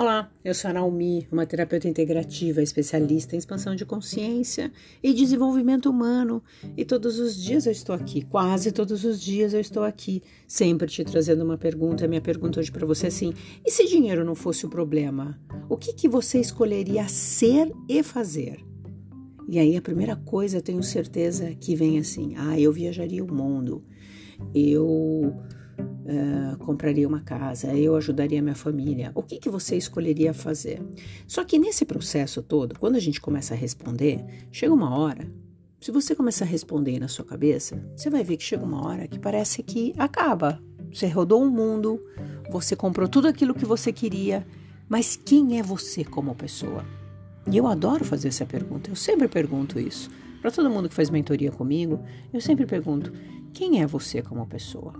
Olá, eu sou a Naomi, uma terapeuta integrativa, especialista em expansão de consciência e desenvolvimento humano. E todos os dias eu estou aqui, quase todos os dias eu estou aqui, sempre te trazendo uma pergunta. Minha pergunta hoje para você é assim: e se dinheiro não fosse o problema? O que, que você escolheria ser e fazer? E aí a primeira coisa, eu tenho certeza que vem assim: ah, eu viajaria o mundo, eu uh, compraria uma casa, eu ajudaria minha família. O que, que você escolheria fazer? Só que nesse processo todo, quando a gente começa a responder, chega uma hora. Se você começar a responder na sua cabeça, você vai ver que chega uma hora que parece que acaba. Você rodou o um mundo, você comprou tudo aquilo que você queria, mas quem é você como pessoa? E eu adoro fazer essa pergunta, eu sempre pergunto isso. Para todo mundo que faz mentoria comigo, eu sempre pergunto: quem é você como pessoa?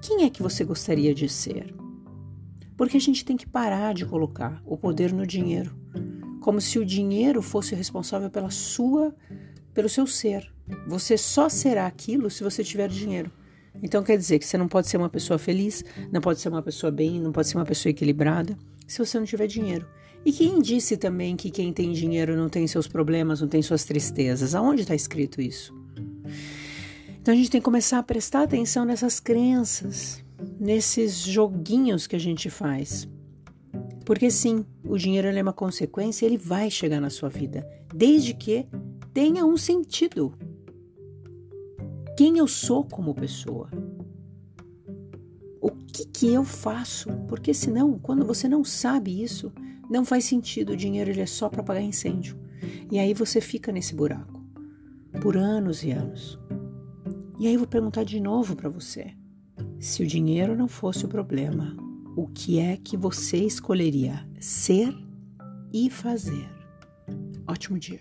Quem é que você gostaria de ser? Porque a gente tem que parar de colocar o poder no dinheiro, como se o dinheiro fosse o responsável pela sua, pelo seu ser. Você só será aquilo se você tiver dinheiro. Então quer dizer que você não pode ser uma pessoa feliz, não pode ser uma pessoa bem, não pode ser uma pessoa equilibrada se você não tiver dinheiro. E quem disse também que quem tem dinheiro não tem seus problemas, não tem suas tristezas? Aonde está escrito isso? Então a gente tem que começar a prestar atenção nessas crenças, nesses joguinhos que a gente faz. Porque sim, o dinheiro é uma consequência, ele vai chegar na sua vida, desde que tenha um sentido. Quem eu sou como pessoa? O que, que eu faço? Porque senão, quando você não sabe isso, não faz sentido. O dinheiro ele é só para pagar incêndio. E aí você fica nesse buraco por anos e anos. E aí eu vou perguntar de novo para você: se o dinheiro não fosse o problema, o que é que você escolheria ser e fazer? Ótimo dia.